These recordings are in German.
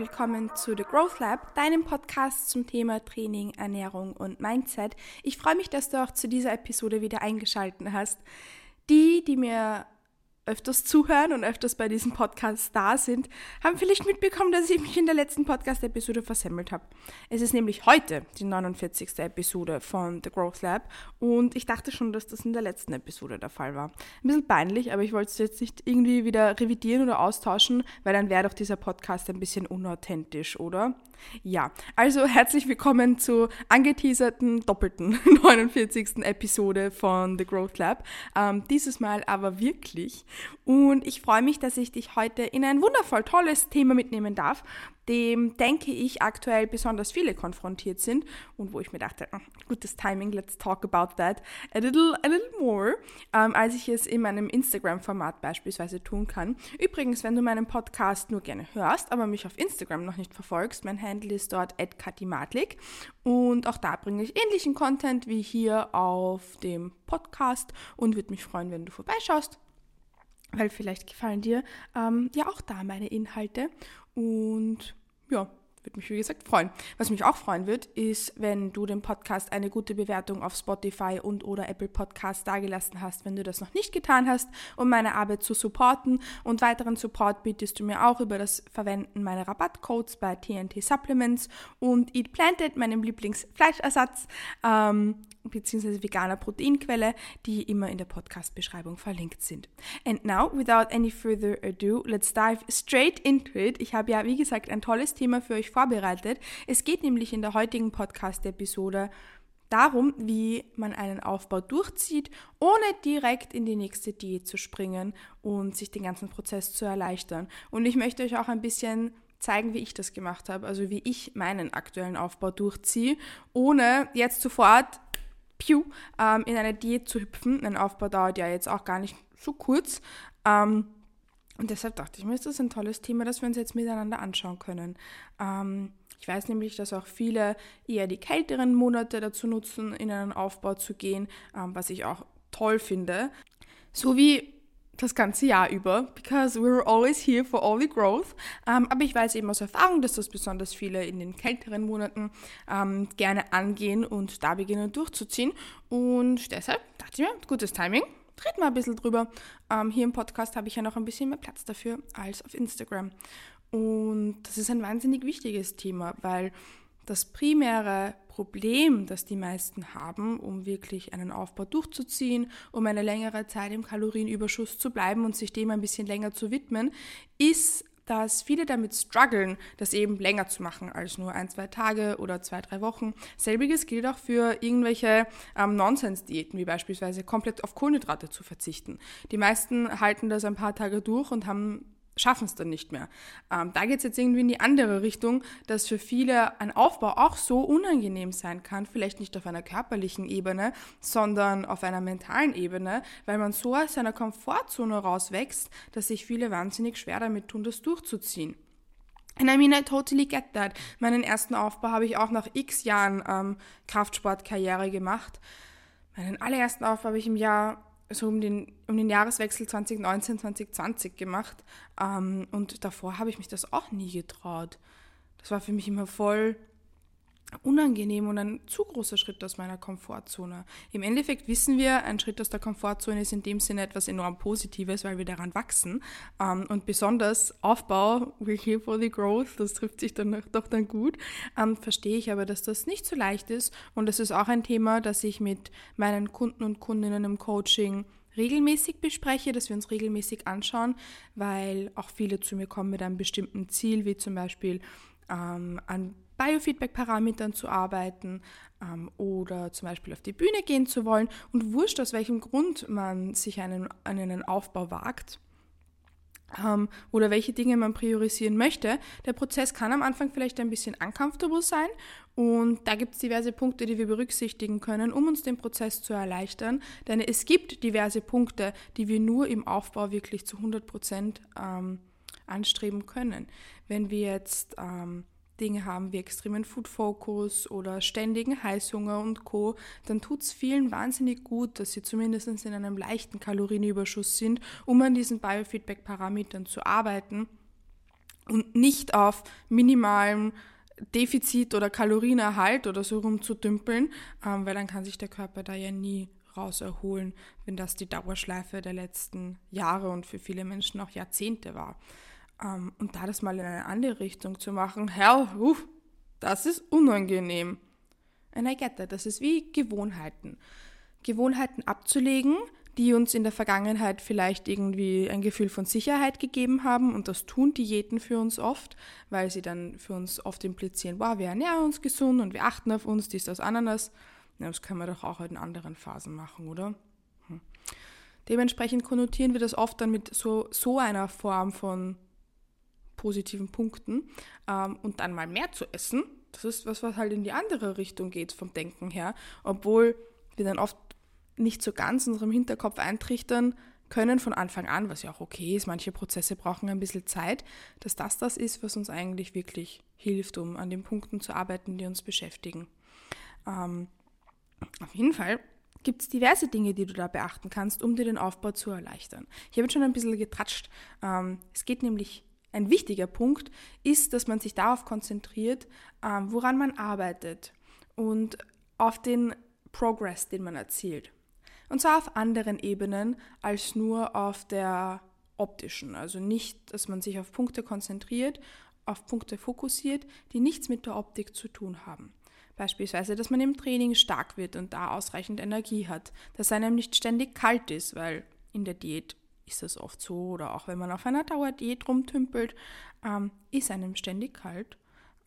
willkommen zu The Growth Lab, deinem Podcast zum Thema Training, Ernährung und Mindset. Ich freue mich, dass du auch zu dieser Episode wieder eingeschaltet hast. Die, die mir öfters zuhören und öfters bei diesem Podcast da sind, haben vielleicht mitbekommen, dass ich mich in der letzten Podcast-Episode versemmelt habe. Es ist nämlich heute die 49. Episode von The Growth Lab und ich dachte schon, dass das in der letzten Episode der Fall war. Ein bisschen peinlich, aber ich wollte es jetzt nicht irgendwie wieder revidieren oder austauschen, weil dann wäre doch dieser Podcast ein bisschen unauthentisch, oder? Ja, also herzlich willkommen zur angeteaserten doppelten 49. Episode von The Growth Lab. Ähm, dieses Mal aber wirklich. Und ich freue mich, dass ich dich heute in ein wundervoll tolles Thema mitnehmen darf, dem, denke ich, aktuell besonders viele konfrontiert sind und wo ich mir dachte, hm, gutes Timing, let's talk about that a little, a little more, ähm, als ich es in meinem Instagram-Format beispielsweise tun kann. Übrigens, wenn du meinen Podcast nur gerne hörst, aber mich auf Instagram noch nicht verfolgst, mein Handle ist dort @katimatlik und auch da bringe ich ähnlichen Content wie hier auf dem Podcast und würde mich freuen, wenn du vorbeischaust weil vielleicht gefallen dir ähm, ja auch da meine Inhalte. Und ja, würde mich wie gesagt freuen. Was mich auch freuen wird, ist, wenn du dem Podcast eine gute Bewertung auf Spotify und oder Apple Podcast dagelassen hast, wenn du das noch nicht getan hast, um meine Arbeit zu supporten. Und weiteren Support bietest du mir auch über das Verwenden meiner Rabattcodes bei TNT Supplements und Eat Planted, meinem Lieblingsfleischersatz. Ähm, bzw. veganer Proteinquelle, die immer in der Podcast-Beschreibung verlinkt sind. And now, without any further ado, let's dive straight into it. Ich habe ja, wie gesagt, ein tolles Thema für euch vorbereitet. Es geht nämlich in der heutigen Podcast-Episode darum, wie man einen Aufbau durchzieht, ohne direkt in die nächste Diät zu springen und sich den ganzen Prozess zu erleichtern. Und ich möchte euch auch ein bisschen zeigen, wie ich das gemacht habe, also wie ich meinen aktuellen Aufbau durchziehe, ohne jetzt sofort piu, ähm, in eine Diät zu hüpfen. Ein Aufbau dauert ja jetzt auch gar nicht so kurz. Ähm, und deshalb dachte ich mir, ist das ein tolles Thema, das wir uns jetzt miteinander anschauen können. Ähm, ich weiß nämlich, dass auch viele eher die kälteren Monate dazu nutzen, in einen Aufbau zu gehen, ähm, was ich auch toll finde. So wie das ganze Jahr über, because we're always here for all the growth. Ähm, aber ich weiß eben aus Erfahrung, dass das besonders viele in den kälteren Monaten ähm, gerne angehen und da beginnen durchzuziehen. Und deshalb dachte ich mir, gutes Timing, red mal ein bisschen drüber. Ähm, hier im Podcast habe ich ja noch ein bisschen mehr Platz dafür als auf Instagram. Und das ist ein wahnsinnig wichtiges Thema, weil das primäre Problem, das die meisten haben, um wirklich einen Aufbau durchzuziehen, um eine längere Zeit im Kalorienüberschuss zu bleiben und sich dem ein bisschen länger zu widmen, ist, dass viele damit strugglen, das eben länger zu machen als nur ein, zwei Tage oder zwei, drei Wochen. Selbiges gilt auch für irgendwelche ähm, Nonsens-Diäten, wie beispielsweise komplett auf Kohlenhydrate zu verzichten. Die meisten halten das ein paar Tage durch und haben schaffen es dann nicht mehr. Ähm, da geht es jetzt irgendwie in die andere Richtung, dass für viele ein Aufbau auch so unangenehm sein kann, vielleicht nicht auf einer körperlichen Ebene, sondern auf einer mentalen Ebene, weil man so aus seiner Komfortzone rauswächst, dass sich viele wahnsinnig schwer damit tun, das durchzuziehen. And I mean, I totally get that. Meinen ersten Aufbau habe ich auch nach x Jahren ähm, Kraftsportkarriere gemacht. Meinen allerersten Aufbau habe ich im Jahr so um den, um den Jahreswechsel 2019, 2020 gemacht. Ähm, und davor habe ich mich das auch nie getraut. Das war für mich immer voll unangenehm und ein zu großer Schritt aus meiner Komfortzone. Im Endeffekt wissen wir, ein Schritt aus der Komfortzone ist in dem Sinne etwas enorm Positives, weil wir daran wachsen. Ähm, und besonders Aufbau, we're here for the growth, das trifft sich dann doch dann gut. Ähm, verstehe ich aber, dass das nicht so leicht ist. Und das ist auch ein Thema, das ich mit meinen Kunden und Kundinnen im Coaching regelmäßig bespreche, dass wir uns regelmäßig anschauen, weil auch viele zu mir kommen mit einem bestimmten Ziel, wie zum Beispiel ähm, an Biofeedback-Parametern zu arbeiten ähm, oder zum Beispiel auf die Bühne gehen zu wollen und wurscht, aus welchem Grund man sich einen, an einen Aufbau wagt ähm, oder welche Dinge man priorisieren möchte. Der Prozess kann am Anfang vielleicht ein bisschen uncomfortable sein und da gibt es diverse Punkte, die wir berücksichtigen können, um uns den Prozess zu erleichtern. Denn es gibt diverse Punkte, die wir nur im Aufbau wirklich zu 100 Prozent ähm, anstreben können. Wenn wir jetzt ähm, Dinge haben wie extremen Food Focus oder ständigen Heißhunger und Co., dann tut es vielen wahnsinnig gut, dass sie zumindest in einem leichten Kalorienüberschuss sind, um an diesen Biofeedback-Parametern zu arbeiten und nicht auf minimalem Defizit oder Kalorienerhalt oder so rumzudümpeln, ähm, weil dann kann sich der Körper da ja nie raus erholen, wenn das die Dauerschleife der letzten Jahre und für viele Menschen auch Jahrzehnte war. Ähm, und da das mal in eine andere Richtung zu machen, hell, uff, das ist unangenehm. And I get that. Das ist wie Gewohnheiten. Gewohnheiten abzulegen, die uns in der Vergangenheit vielleicht irgendwie ein Gefühl von Sicherheit gegeben haben. Und das tun Diäten für uns oft, weil sie dann für uns oft implizieren, wow, wir ernähren uns gesund und wir achten auf uns, dies, das, Ananas. Ja, das können wir doch auch in anderen Phasen machen, oder? Hm. Dementsprechend konnotieren wir das oft dann mit so, so einer Form von positiven Punkten ähm, und dann mal mehr zu essen. Das ist was, was halt in die andere Richtung geht vom Denken her, obwohl wir dann oft nicht so ganz unserem Hinterkopf eintrichtern können von Anfang an, was ja auch okay ist. Manche Prozesse brauchen ein bisschen Zeit, dass das das ist, was uns eigentlich wirklich hilft, um an den Punkten zu arbeiten, die uns beschäftigen. Ähm, auf jeden Fall gibt es diverse Dinge, die du da beachten kannst, um dir den Aufbau zu erleichtern. Ich habe schon ein bisschen getratscht. Ähm, es geht nämlich, ein wichtiger Punkt ist, dass man sich darauf konzentriert, ähm, woran man arbeitet und auf den Progress, den man erzielt. Und zwar auf anderen Ebenen als nur auf der optischen. Also nicht, dass man sich auf Punkte konzentriert, auf Punkte fokussiert, die nichts mit der Optik zu tun haben. Beispielsweise, dass man im Training stark wird und da ausreichend Energie hat, dass einem nicht ständig kalt ist, weil in der Diät ist das oft so, oder auch wenn man auf einer Dauerdiät rumtümpelt, ähm, ist einem ständig kalt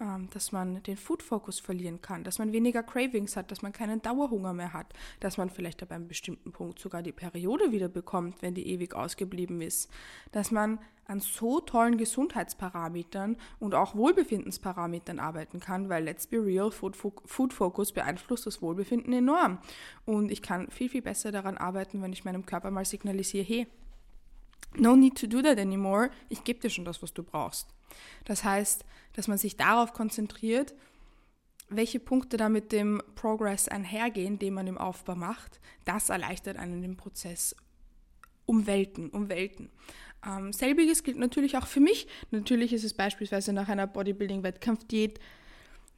ähm, dass man den Food-Fokus verlieren kann, dass man weniger Cravings hat, dass man keinen Dauerhunger mehr hat, dass man vielleicht ab einem bestimmten Punkt sogar die Periode wieder bekommt, wenn die ewig ausgeblieben ist, dass man an so tollen Gesundheitsparametern und auch Wohlbefindensparametern arbeiten kann, weil let's be real, Food, Food Focus beeinflusst das Wohlbefinden enorm. Und ich kann viel, viel besser daran arbeiten, wenn ich meinem Körper mal signalisiere, hey, no need to do that anymore, ich gebe dir schon das, was du brauchst. Das heißt, dass man sich darauf konzentriert, welche Punkte da mit dem Progress einhergehen, den man im Aufbau macht, das erleichtert einen den Prozess um Welten, um Welten. Ähm, selbiges gilt natürlich auch für mich. Natürlich ist es beispielsweise nach einer Bodybuilding-Wettkampfdiät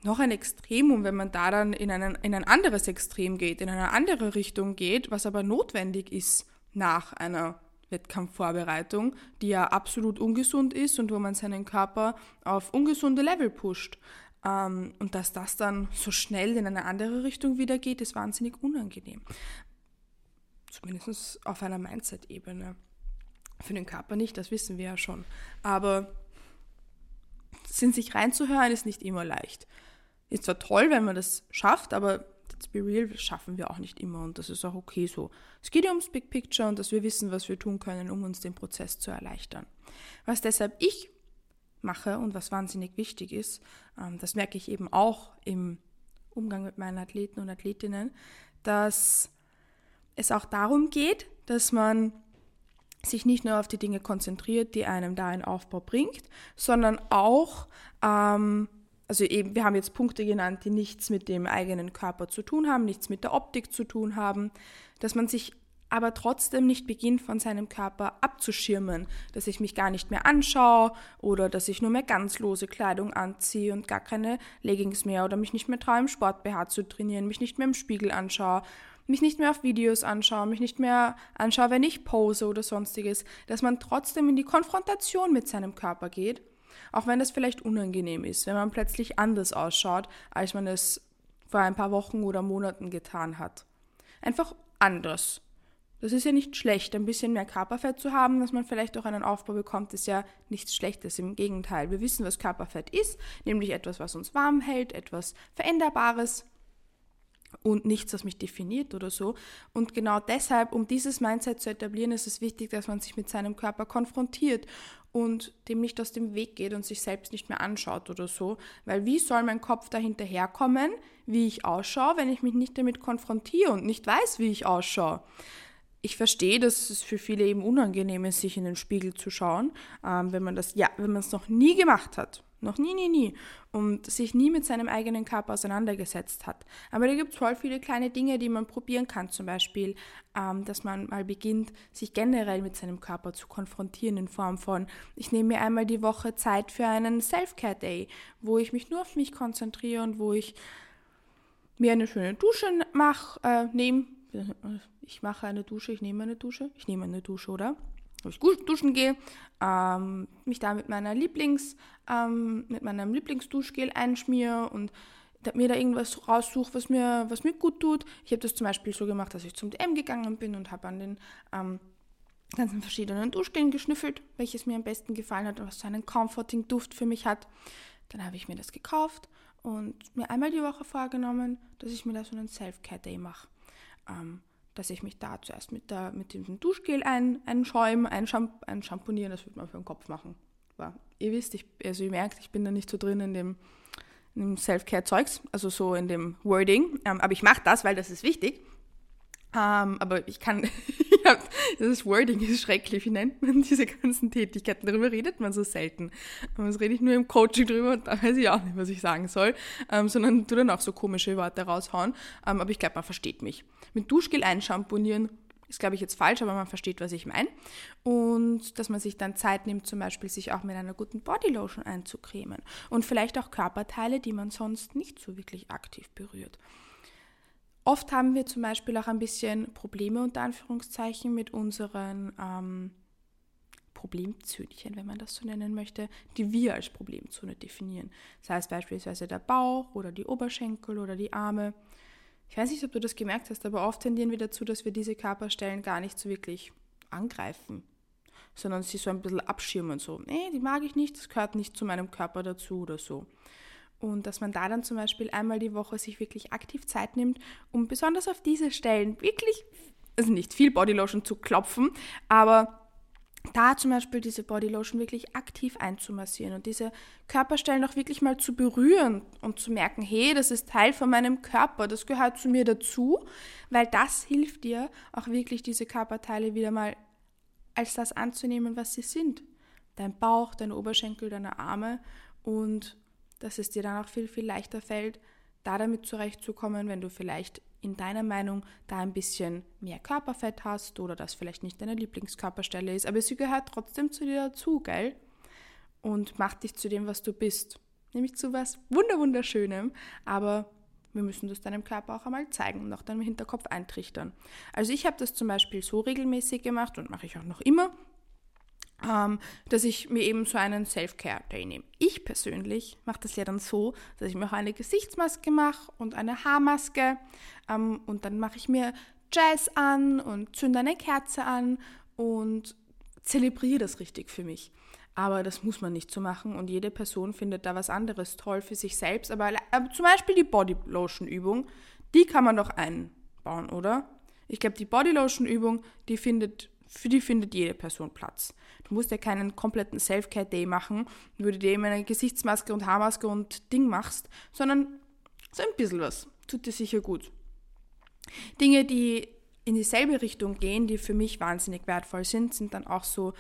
noch ein Extrem und wenn man da dann in, einen, in ein anderes Extrem geht, in eine andere Richtung geht, was aber notwendig ist nach einer Wettkampfvorbereitung, die ja absolut ungesund ist und wo man seinen Körper auf ungesunde Level pusht. Ähm, und dass das dann so schnell in eine andere Richtung wieder geht, ist wahnsinnig unangenehm. Zumindest auf einer Mindset-Ebene. Für den Körper nicht, das wissen wir ja schon. Aber in sich reinzuhören ist nicht immer leicht. Ist zwar toll, wenn man das schafft, aber let's be real, schaffen wir auch nicht immer und das ist auch okay so. Es geht ja ums Big Picture und dass wir wissen, was wir tun können, um uns den Prozess zu erleichtern. Was deshalb ich mache und was wahnsinnig wichtig ist, ähm, das merke ich eben auch im Umgang mit meinen Athleten und Athletinnen, dass es auch darum geht, dass man sich nicht nur auf die Dinge konzentriert, die einem da einen Aufbau bringt, sondern auch ähm, also eben, wir haben jetzt Punkte genannt, die nichts mit dem eigenen Körper zu tun haben, nichts mit der Optik zu tun haben, dass man sich aber trotzdem nicht beginnt, von seinem Körper abzuschirmen, dass ich mich gar nicht mehr anschaue oder dass ich nur mehr ganz lose Kleidung anziehe und gar keine Leggings mehr oder mich nicht mehr traue, im Sport-BH zu trainieren, mich nicht mehr im Spiegel anschaue, mich nicht mehr auf Videos anschaue, mich nicht mehr anschaue, wenn ich pose oder sonstiges, dass man trotzdem in die Konfrontation mit seinem Körper geht auch wenn das vielleicht unangenehm ist, wenn man plötzlich anders ausschaut, als man es vor ein paar Wochen oder Monaten getan hat. Einfach anders. Das ist ja nicht schlecht. Ein bisschen mehr Körperfett zu haben, dass man vielleicht auch einen Aufbau bekommt, ist ja nichts Schlechtes. Im Gegenteil, wir wissen, was Körperfett ist, nämlich etwas, was uns warm hält, etwas Veränderbares und nichts, was mich definiert oder so. Und genau deshalb, um dieses Mindset zu etablieren, ist es wichtig, dass man sich mit seinem Körper konfrontiert und dem nicht aus dem Weg geht und sich selbst nicht mehr anschaut oder so. Weil wie soll mein Kopf dahinterherkommen, wie ich ausschaue, wenn ich mich nicht damit konfrontiere und nicht weiß, wie ich ausschaue? Ich verstehe, dass es für viele eben unangenehm ist, sich in den Spiegel zu schauen, ähm, wenn man das, ja, wenn man es noch nie gemacht hat Noch nie, nie, nie. Und sich nie mit seinem eigenen Körper auseinandergesetzt hat. Aber da gibt es voll viele kleine Dinge, die man probieren kann. Zum Beispiel, ähm, dass man mal beginnt, sich generell mit seinem Körper zu konfrontieren in Form von, ich nehme mir einmal die Woche Zeit für einen Self-Care-Day, wo ich mich nur auf mich konzentriere und wo ich mir eine schöne Dusche mache, äh, nehme. Ich mache eine Dusche, ich nehme eine Dusche. Ich nehme eine Dusche, oder? Ich duschen gehe, ähm, mich da mit meiner Lieblings, ähm, mit meinem Lieblingsduschgel einschmiere und mir da irgendwas raussuche, was mir, was mir gut tut. Ich habe das zum Beispiel so gemacht, dass ich zum DM gegangen bin und habe an den ähm, ganzen verschiedenen Duschgelen geschnüffelt, welches mir am besten gefallen hat und was so einen comforting Duft für mich hat. Dann habe ich mir das gekauft und mir einmal die Woche vorgenommen, dass ich mir da so einen Self-Care-Day mache. Ähm, dass ich mich da zuerst mit, der, mit diesem Duschgel ein, einschäume, einschamponieren, das würde man für den Kopf machen. Aber ihr wisst, ich, also ihr merkt, ich bin da nicht so drin in dem, dem Self-Care-Zeugs, also so in dem Wording. Ähm, aber ich mache das, weil das ist wichtig. Ähm, aber ich kann, das Wording ist schrecklich. Wie nennt man diese ganzen Tätigkeiten? Darüber redet man so selten. Aber das rede ich nur im Coaching drüber und da weiß ich auch nicht, was ich sagen soll, ähm, sondern tu dann auch so komische Worte raushauen. Ähm, aber ich glaube, man versteht mich. Mit Duschgel einschamponieren ist, glaube ich, jetzt falsch, aber man versteht, was ich meine. Und dass man sich dann Zeit nimmt, zum Beispiel sich auch mit einer guten Bodylotion einzucremen. Und vielleicht auch Körperteile, die man sonst nicht so wirklich aktiv berührt. Oft haben wir zum Beispiel auch ein bisschen Probleme unter Anführungszeichen mit unseren ähm, Problemzönchen, wenn man das so nennen möchte, die wir als Problemzone definieren. Das heißt beispielsweise der Bauch oder die Oberschenkel oder die Arme. Ich weiß nicht, ob du das gemerkt hast, aber oft tendieren wir dazu, dass wir diese Körperstellen gar nicht so wirklich angreifen, sondern sie so ein bisschen abschirmen, so, nee, die mag ich nicht, das gehört nicht zu meinem Körper dazu oder so. Und dass man da dann zum Beispiel einmal die Woche sich wirklich aktiv Zeit nimmt, um besonders auf diese Stellen wirklich, also nicht viel Bodylotion zu klopfen, aber da zum Beispiel diese Bodylotion wirklich aktiv einzumassieren und diese Körperstellen auch wirklich mal zu berühren und zu merken, hey, das ist Teil von meinem Körper, das gehört zu mir dazu, weil das hilft dir auch wirklich diese Körperteile wieder mal als das anzunehmen, was sie sind. Dein Bauch, deine Oberschenkel, deine Arme und dass es dir dann auch viel, viel leichter fällt, da damit zurechtzukommen, wenn du vielleicht in deiner Meinung da ein bisschen mehr Körperfett hast oder das vielleicht nicht deine Lieblingskörperstelle ist, aber sie gehört trotzdem zu dir dazu, gell? Und macht dich zu dem, was du bist. Nämlich zu was wunderschönem, aber wir müssen das deinem Körper auch einmal zeigen und auch deinem Hinterkopf eintrichtern. Also ich habe das zum Beispiel so regelmäßig gemacht und mache ich auch noch immer, ähm, dass ich mir eben so einen Self-Care-Day nehme. Ich persönlich mache das ja dann so, dass ich mir auch eine Gesichtsmaske mache und eine Haarmaske ähm, und dann mache ich mir Jazz an und zünde eine Kerze an und zelebriere das richtig für mich. Aber das muss man nicht so machen und jede Person findet da was anderes toll für sich selbst. Aber, aber zum Beispiel die Bodylotion-Übung, die kann man doch einbauen, oder? Ich glaube, die Bodylotion-Übung, die findet für die findet jede Person Platz. Du musst ja keinen kompletten Self-Care-Day machen, wo du dir immer eine Gesichtsmaske und Haarmaske und Ding machst, sondern so ein bisschen was. Tut dir sicher gut. Dinge, die in dieselbe Richtung gehen, die für mich wahnsinnig wertvoll sind, sind dann auch so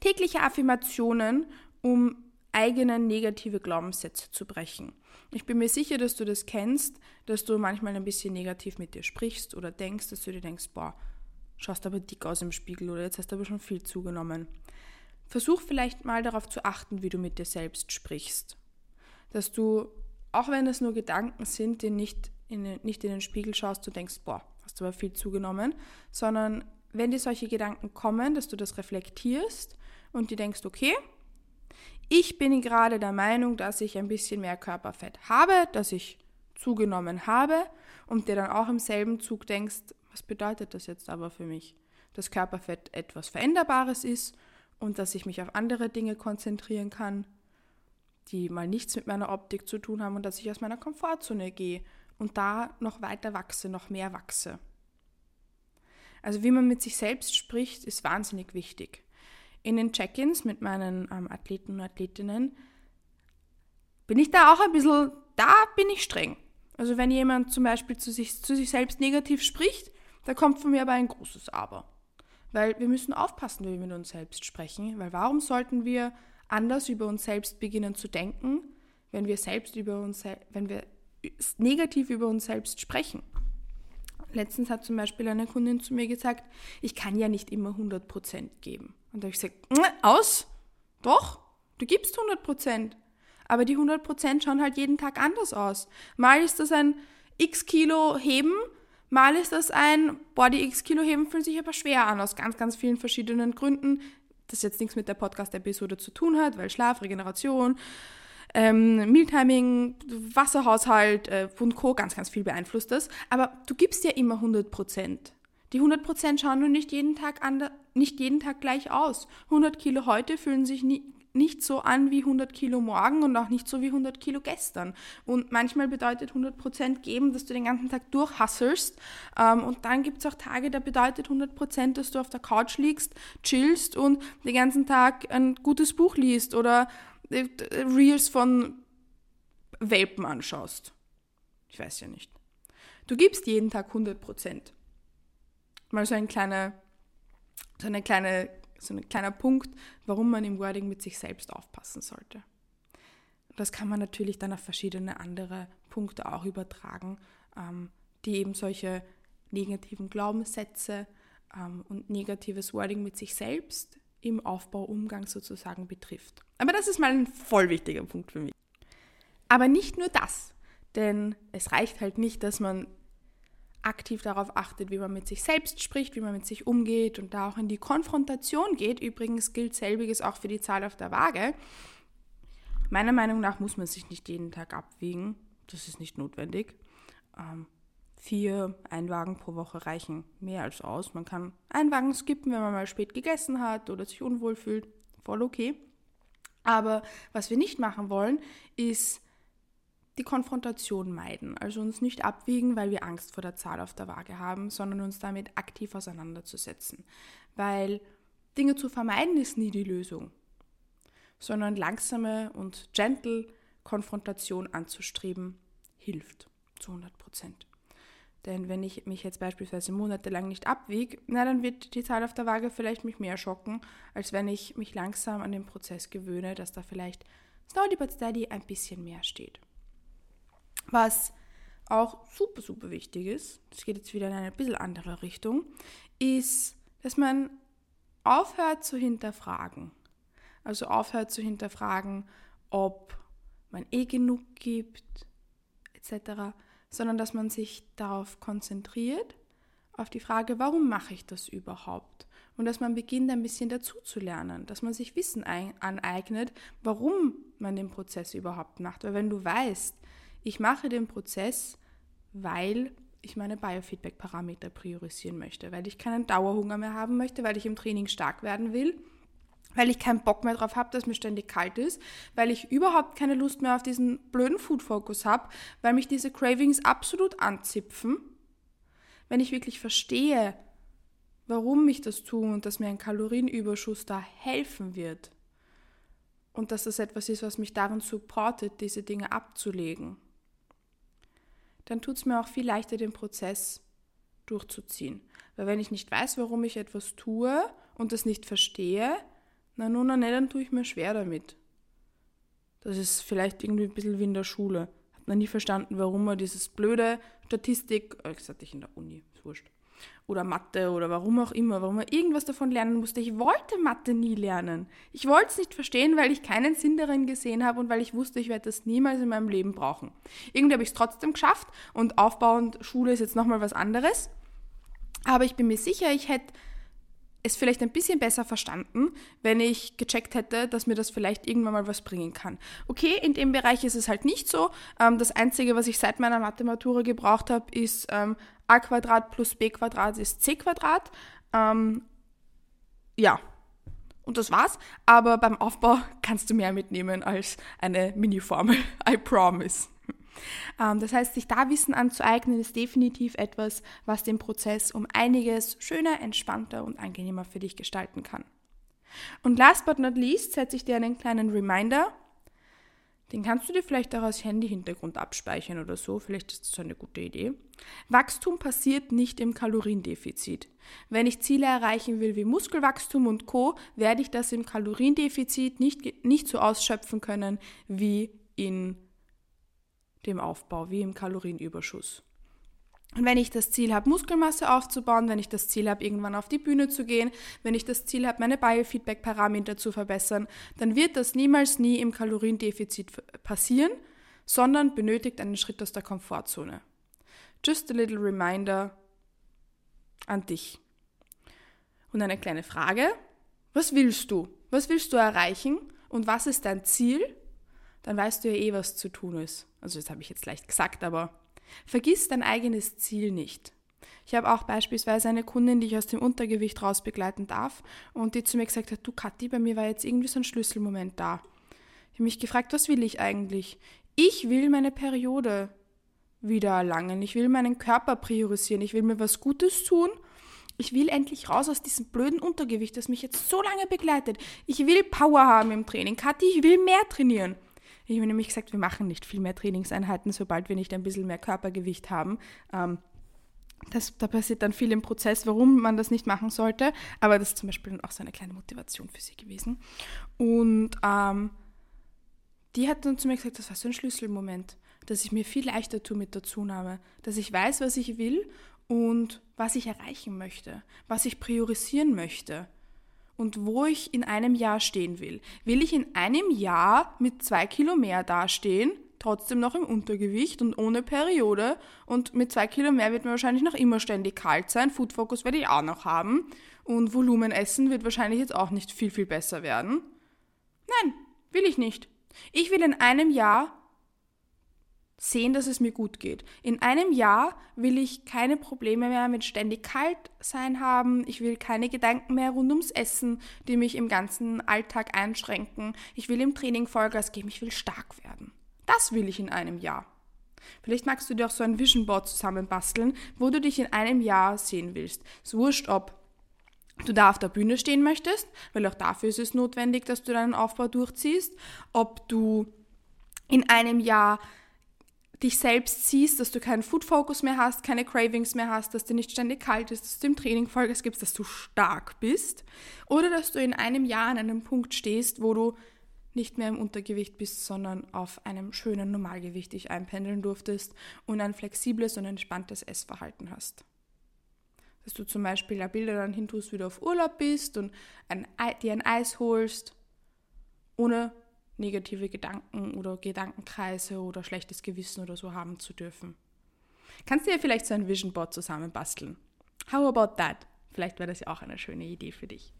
tägliche Affirmationen, um eigene negative Glaubenssätze zu brechen. Ich bin mir sicher, dass du das kennst, dass du manchmal ein bisschen negativ mit dir sprichst oder denkst, dass du dir denkst, boah, schaust aber dick aus im Spiegel oder jetzt hast du aber schon viel zugenommen. Versuch vielleicht mal darauf zu achten, wie du mit dir selbst sprichst. Dass du, auch wenn es nur Gedanken sind, die nicht in, den, nicht in den Spiegel schaust, du denkst, boah, hast du aber viel zugenommen, sondern wenn dir solche Gedanken kommen, dass du das reflektierst und dir denkst, okay, ich bin gerade der Meinung, dass ich ein bisschen mehr Körperfett habe, dass ich zugenommen habe und dir dann auch im selben Zug denkst, was bedeutet das jetzt aber für mich? Dass Körperfett etwas Veränderbares ist und dass ich mich auf andere Dinge konzentrieren kann, die mal nichts mit meiner Optik zu tun haben und dass ich aus meiner Komfortzone gehe und da noch weiter wachse, noch mehr wachse. Also wie man mit sich selbst spricht, ist wahnsinnig wichtig. In den Check-ins mit meinen ähm, Athleten und Athletinnen bin ich da auch ein bisschen, da bin ich streng. Also wenn jemand zum Beispiel zu sich, zu sich selbst negativ spricht, da kommt von mir aber ein großes Aber. Weil wir müssen aufpassen, wie wir mit uns selbst sprechen, weil warum sollten wir anders über uns selbst beginnen zu denken, wenn wir selbst über uns, wenn wir negativ über uns selbst sprechen. Letztens hat zum Beispiel eine Kundin zu mir gesagt, ich kann ja nicht immer 100% geben. Und da habe ich gesagt, aus, doch, du gibst 100%. Aber die 100% schauen halt jeden Tag anders aus. Mal ist das ein x Kilo heben, mal ist das ein, die x Kilo heben fühlen sich aber schwer an, aus ganz, ganz vielen verschiedenen Gründen. Das jetzt nichts mit der Podcast-Episode zu tun hat, weil Schlaf, Regeneration, ähm, Mealtiming, Wasserhaushalt äh, und Co. ganz, ganz viel beeinflusst das. Aber du gibst ja immer 100 Prozent. Die 100 Prozent schauen nur nicht jeden Tag an, nicht jeden Tag gleich aus. 100 Kilo heute fühlen sich nie, nicht so an wie 100 Kilo morgen und auch nicht so wie 100 Kilo gestern. Und manchmal bedeutet 100 Prozent geben, dass du den ganzen Tag durchhasselst. Ähm, und dann gibt es auch Tage, da bedeutet 100 Prozent, dass du auf der Couch liegst, chillst und den ganzen Tag ein gutes Buch liest oder äh, Reels von Welpen anschaust. Ich weiß ja nicht. Du gibst jeden Tag 100 Prozent. Mal so ein kleiner, so eine kleine, so ein kleiner Punkt, warum man im Wording mit sich selbst aufpassen sollte. Das kann man natürlich dann auf verschiedene andere Punkte auch übertragen, ähm, die eben solche negativen Glaubenssätze ähm, und negatives Wording mit sich selbst im Aufbauumgang sozusagen betrifft. Aber das ist mal ein voll wichtiger Punkt für mich. Aber nicht nur das, denn es reicht halt nicht, dass man aktiv darauf achtet, wie man mit sich selbst spricht, wie man mit sich umgeht und da auch in die Konfrontation geht. Übrigens gilt selbiges auch für die Zahl auf der Waage. Meiner Meinung nach muss man sich nicht jeden Tag abwiegen. Das ist nicht notwendig. Ähm, vier Einwagen pro Woche reichen mehr als aus. Man kann Einwagen skippen, wenn man mal spät gegessen hat oder sich unwohl fühlt. Voll okay. Aber was wir nicht machen wollen, ist die Konfrontation meiden. Also uns nicht abwiegen, weil wir Angst vor der Zahl auf der Waage haben, sondern uns damit aktiv auseinanderzusetzen. Weil Dinge zu vermeiden ist nie die Lösung, sondern langsame und gentle Konfrontation anzustreben hilft zu 100 Prozent. Denn wenn ich mich jetzt beispielsweise monatelang nicht abwiege, na dann wird die Zahl auf der Waage vielleicht mich mehr schocken, als wenn ich mich langsam an den Prozess gewöhne, dass da vielleicht slowly but steady ein bisschen mehr steht. Was auch super, super wichtig ist, das geht jetzt wieder in eine bisschen andere Richtung, ist, dass man aufhört zu hinterfragen. Also aufhört zu hinterfragen, ob man eh genug gibt, etc sondern dass man sich darauf konzentriert, auf die Frage, warum mache ich das überhaupt? Und dass man beginnt, ein bisschen dazu zu lernen, dass man sich Wissen aneignet, warum man den Prozess überhaupt macht. Weil wenn du weißt, ich mache den Prozess, weil ich meine Biofeedback-Parameter priorisieren möchte, weil ich keinen Dauerhunger mehr haben möchte, weil ich im Training stark werden will, weil ich keinen Bock mehr drauf habe, dass mir ständig kalt ist, weil ich überhaupt keine Lust mehr auf diesen blöden Food-Focus habe, weil mich diese Cravings absolut anzipfen. Wenn ich wirklich verstehe, warum ich das tue und dass mir ein Kalorienüberschuss da helfen wird und dass das etwas ist, was mich darin supportet, diese Dinge abzulegen, dann tut es mir auch viel leichter, den Prozess durchzuziehen. Weil wenn ich nicht weiß, warum ich etwas tue und das nicht verstehe, na nun, na, dann tue ich mir schwer damit. Das ist vielleicht irgendwie ein bisschen wie in der Schule. Hat man nie verstanden, warum man dieses blöde Statistik, äh, hatte ich in der Uni, ist wurscht. Oder Mathe oder warum auch immer, warum man irgendwas davon lernen musste. Ich wollte Mathe nie lernen. Ich wollte es nicht verstehen, weil ich keinen Sinn darin gesehen habe und weil ich wusste, ich werde das niemals in meinem Leben brauchen. Irgendwie habe ich es trotzdem geschafft und aufbauend Schule ist jetzt nochmal was anderes. Aber ich bin mir sicher, ich hätte es vielleicht ein bisschen besser verstanden, wenn ich gecheckt hätte, dass mir das vielleicht irgendwann mal was bringen kann. Okay, in dem Bereich ist es halt nicht so. Ähm, das Einzige, was ich seit meiner Mathematura gebraucht habe, ist ähm, a Quadrat plus b Quadrat ist c Quadrat. Ähm, ja, und das war's. Aber beim Aufbau kannst du mehr mitnehmen als eine Mini-Formel. I promise. Ähm, das heißt, sich da Wissen anzueignen, ist definitiv etwas, was den Prozess um einiges schöner, entspannter und angenehmer für dich gestalten kann. Und last but not least setze ich dir einen kleinen Reminder. Den kannst du dir vielleicht auch als Handy-Hintergrund abspeichern oder so. Vielleicht ist das eine gute Idee. Wachstum passiert nicht im Kaloriendefizit. Wenn ich Ziele erreichen will wie Muskelwachstum und Co., werde ich das im Kaloriendefizit nicht, nicht so ausschöpfen können wie in dem Aufbau, wie im Kalorienüberschuss. Und wenn ich das Ziel habe, Muskelmasse aufzubauen, wenn ich das Ziel habe, irgendwann auf die Bühne zu gehen, wenn ich das Ziel habe, meine Biofeedback-Parameter zu verbessern, dann wird das niemals nie im Kaloriendefizit passieren, sondern benötigt einen Schritt aus der Komfortzone. Just a little reminder an dich. Und eine kleine Frage. Was willst du? Was willst du erreichen? Und was ist dein Ziel? Dann weißt du ja eh, was zu tun ist. Also das habe ich jetzt leicht gesagt, aber Vergiss dein eigenes Ziel nicht. Ich habe auch beispielsweise eine Kundin, die ich aus dem Untergewicht raus begleiten darf und die zu mir gesagt hat, du Kathi, bei mir war jetzt irgendwie so ein Schlüsselmoment da. Ich habe mich gefragt, was will ich eigentlich? Ich will meine Periode wieder erlangen. Ich will meinen Körper priorisieren. Ich will mir was Gutes tun. Ich will endlich raus aus diesem blöden Untergewicht, das mich jetzt so lange begleitet. Ich will Power haben im Training. Kathi, ich will mehr trainieren. Ich habe nämlich gesagt, wir machen nicht viel mehr Trainingseinheiten, sobald wir nicht ein bisschen mehr Körpergewicht haben. Ähm, das, da passiert dann viel im Prozess, warum man das nicht machen sollte. Aber das ist zum Beispiel auch so eine kleine Motivation für sie gewesen. Und ähm, die hat dann zu mir gesagt, das war so ein Schlüsselmoment, dass ich mir viel leichter tue mit der Zunahme, dass ich weiß, was ich will und was ich erreichen möchte, was ich priorisieren möchte und wo ich in einem Jahr stehen will. Will ich in einem Jahr mit zwei Kilo mehr dastehen, trotzdem noch im Untergewicht und ohne Periode und mit zwei Kilo mehr wird mir wahrscheinlich noch immer ständig kalt sein. Food Focus werde ich auch noch haben und Volumen essen wird wahrscheinlich jetzt auch nicht viel, viel besser werden. Nein, will ich nicht. Ich will in einem Jahr sehen, dass es mir gut geht. In einem Jahr will ich keine Probleme mehr mit ständig kalt sein haben. Ich will keine Gedanken mehr rund ums Essen, die mich im ganzen Alltag einschränken. Ich will im Training Vollgas geben. Ich will stark werden. Das will ich in einem Jahr. Vielleicht magst du dir auch so ein Vision Board zusammenbasteln, wo du dich in einem Jahr sehen willst. Es ist wurscht, ob du da auf der Bühne stehen möchtest, weil auch dafür ist es notwendig, dass du deinen Aufbau durchziehst. Ob du in einem Jahr dich selbst siehst, dass du keinen Food-Focus mehr hast, keine Cravings mehr hast, dass dir nicht ständig kalt ist, dass du im Training Vollgas gibst, dass du stark bist. Oder dass du in einem Jahr an einem Punkt stehst, wo du nicht mehr im Untergewicht bist, sondern auf einem schönen Normalgewicht dich einpendeln durftest und ein flexibles und entspanntes Essverhalten hast. Dass du zum Beispiel ja Bilder dann hintust, wie du auf Urlaub bist und ein, dir ein Eis holst, ohne negative Gedanken oder Gedankenkreise oder schlechtes Gewissen oder so haben zu dürfen. Kannst du dir vielleicht so ein Vision Board zusammenbasteln? How about that? Vielleicht wäre das ja auch eine schöne Idee für dich,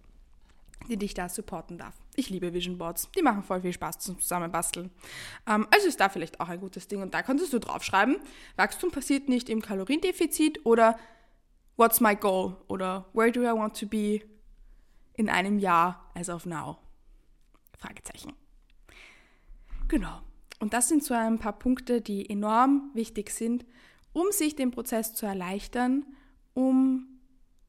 die dich da supporten darf. Ich liebe Vision Boards, die machen voll viel Spaß zum Zusammenbasteln. Ähm, also ist da vielleicht auch ein gutes Ding und da kannst du draufschreiben, Wachstum passiert nicht im Kaloriendefizit oder What's my goal oder Where do I want to be in einem Jahr as of now? Fragezeichen. Genau. Und das sind so ein paar Punkte, die enorm wichtig sind, um sich den Prozess zu erleichtern, um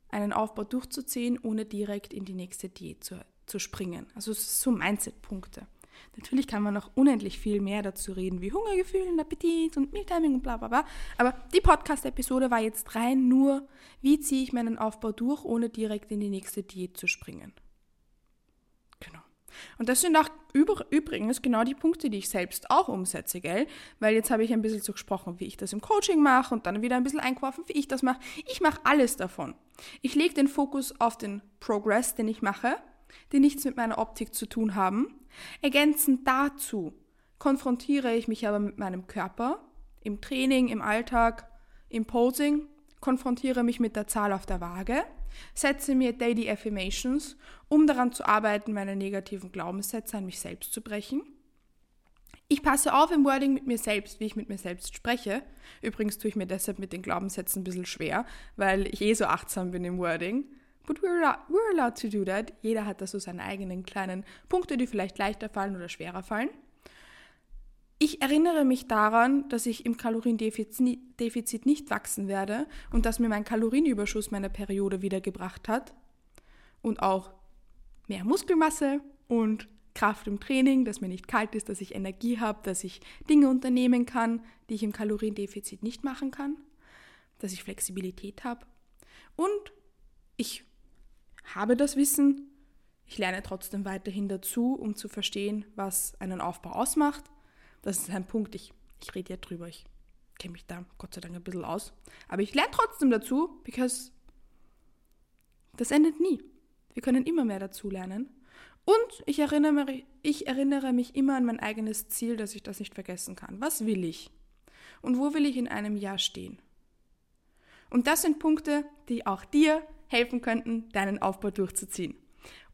einen Aufbau durchzuziehen, ohne direkt in die nächste Diät zu, zu springen. Also so Mindset-Punkte. Natürlich kann man noch unendlich viel mehr dazu reden, wie Hungergefühl und Appetit und Mealtiming und bla bla bla. Aber die Podcast-Episode war jetzt rein nur, wie ziehe ich meinen Aufbau durch, ohne direkt in die nächste Diät zu springen. Und das sind auch übrigens genau die Punkte, die ich selbst auch umsetze, gell? Weil jetzt habe ich ein bisschen so gesprochen, wie ich das im Coaching mache und dann wieder ein bisschen eingeworfen, wie ich das mache. Ich mache alles davon. Ich lege den Fokus auf den Progress, den ich mache, die nichts mit meiner Optik zu tun haben. Ergänzend dazu konfrontiere ich mich aber mit meinem Körper im Training, im Alltag, im Posing, konfrontiere mich mit der Zahl auf der Waage setze mir Daily Affirmations, um daran zu arbeiten, meine negativen Glaubenssätze an mich selbst zu brechen. Ich passe auf im Wording mit mir selbst, wie ich mit mir selbst spreche. Übrigens tue ich mir deshalb mit den Glaubenssätzen ein bisschen schwer, weil ich eh so achtsam bin im Wording. But we're we're allowed to do that. Jeder hat da so seine eigenen kleinen Punkte, die vielleicht leichter fallen oder schwerer fallen. Ich erinnere mich daran, dass ich im Kaloriendefizit nicht wachsen werde und dass mir mein Kalorienüberschuss meiner Periode wiedergebracht hat und auch mehr Muskelmasse und Kraft im Training, dass mir nicht kalt ist, dass ich Energie habe, dass ich Dinge unternehmen kann, die ich im Kaloriendefizit nicht machen kann, dass ich Flexibilität habe. Und ich habe das Wissen, ich lerne trotzdem weiterhin dazu, um zu verstehen, was einen Aufbau ausmacht. Das ist ein Punkt, ich, ich rede ja drüber, ich kenne mich da Gott sei Dank ein bisschen aus. Aber ich lerne trotzdem dazu, because das endet nie. Wir können immer mehr dazu lernen. Und ich erinnere, ich erinnere mich immer an mein eigenes Ziel, dass ich das nicht vergessen kann. Was will ich? Und wo will ich in einem Jahr stehen? Und das sind Punkte, die auch dir helfen könnten, deinen Aufbau durchzuziehen,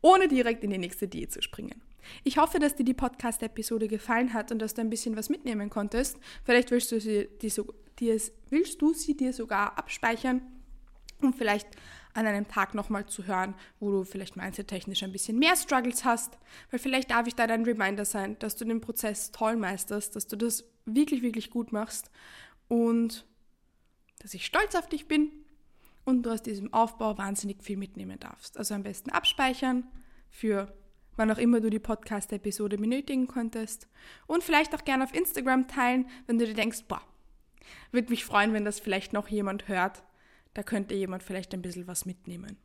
ohne direkt in die nächste Diät zu springen. Ich hoffe, dass dir die Podcast-Episode gefallen hat und dass du ein bisschen was mitnehmen konntest. Vielleicht willst du sie, die, die, willst du sie dir sogar abspeichern und vielleicht an einem Tag nochmal zu hören, wo du vielleicht mindset-technisch ein bisschen mehr Struggles hast, weil vielleicht darf ich da dein Reminder sein, dass du den Prozess toll meisterst, dass du das wirklich, wirklich gut machst und dass ich stolz auf dich bin und du aus diesem Aufbau wahnsinnig viel mitnehmen darfst. Also am besten abspeichern für wann auch immer du die Podcast-Episode benötigen konntest und vielleicht auch gerne auf Instagram teilen, wenn du dir denkst, boah, würde mich freuen, wenn das vielleicht noch jemand hört da könnte jemand vielleicht ein bisschen was mitnehmen.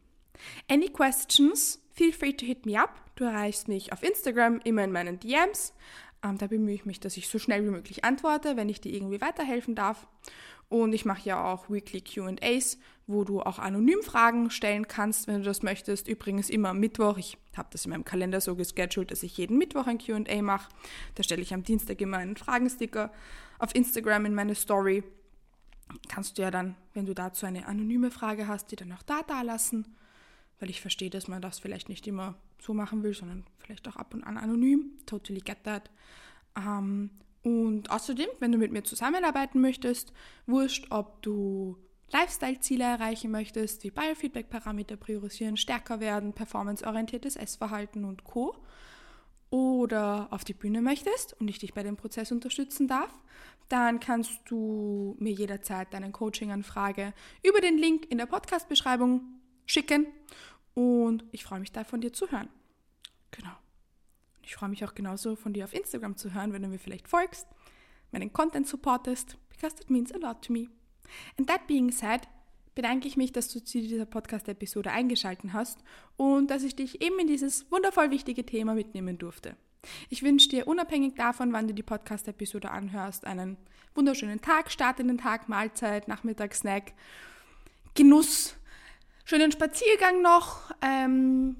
Any questions? Feel free to hit me up. Du erreichst mich auf Instagram immer in meinen DMs. Ähm, da bemühe ich mich, dass ich so schnell wie möglich antworte, wenn ich dir irgendwie weiterhelfen darf. Und ich mache ja auch Weekly QAs, wo du auch anonym Fragen stellen kannst, wenn du das möchtest. Übrigens immer am Mittwoch. Ich habe das in meinem Kalender so gescheduled, dass ich jeden Mittwoch ein QA mache. Da stelle ich am Dienstag immer einen Fragensticker auf Instagram in meine Story kannst du ja dann, wenn du dazu eine anonyme Frage hast, die dann auch da lassen, weil ich verstehe, dass man das vielleicht nicht immer so machen will, sondern vielleicht auch ab und an anonym. Totally get that. Ähm, und außerdem, wenn du mit mir zusammenarbeiten möchtest, wurscht, ob du Lifestyle-Ziele erreichen möchtest, wie Biofeedback-Parameter priorisieren, stärker werden, performanceorientiertes Essverhalten und Co oder auf die Bühne möchtest und ich dich bei dem Prozess unterstützen darf, dann kannst du mir jederzeit deine Coaching-Anfrage über den Link in der Podcast-Beschreibung schicken und ich freue mich da von dir zu hören. Genau. Ich freue mich auch genauso von dir auf Instagram zu hören, wenn du mir vielleicht folgst, meinen Content supportest, because that means a lot to me. And that being said, bedanke ich mich, dass du zu dieser Podcast-Episode eingeschaltet hast und dass ich dich eben in dieses wundervoll wichtige Thema mitnehmen durfte. Ich wünsche dir unabhängig davon, wann du die Podcast-Episode anhörst, einen wunderschönen Tag, Start in den Tag, Mahlzeit, Nachmittagssnack, Genuss, schönen Spaziergang noch, ähm,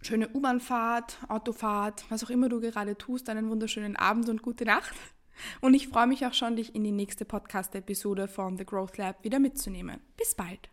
schöne U-Bahnfahrt, Autofahrt, was auch immer du gerade tust, einen wunderschönen Abend und gute Nacht. Und ich freue mich auch schon, dich in die nächste Podcast-Episode von The Growth Lab wieder mitzunehmen. Bis bald!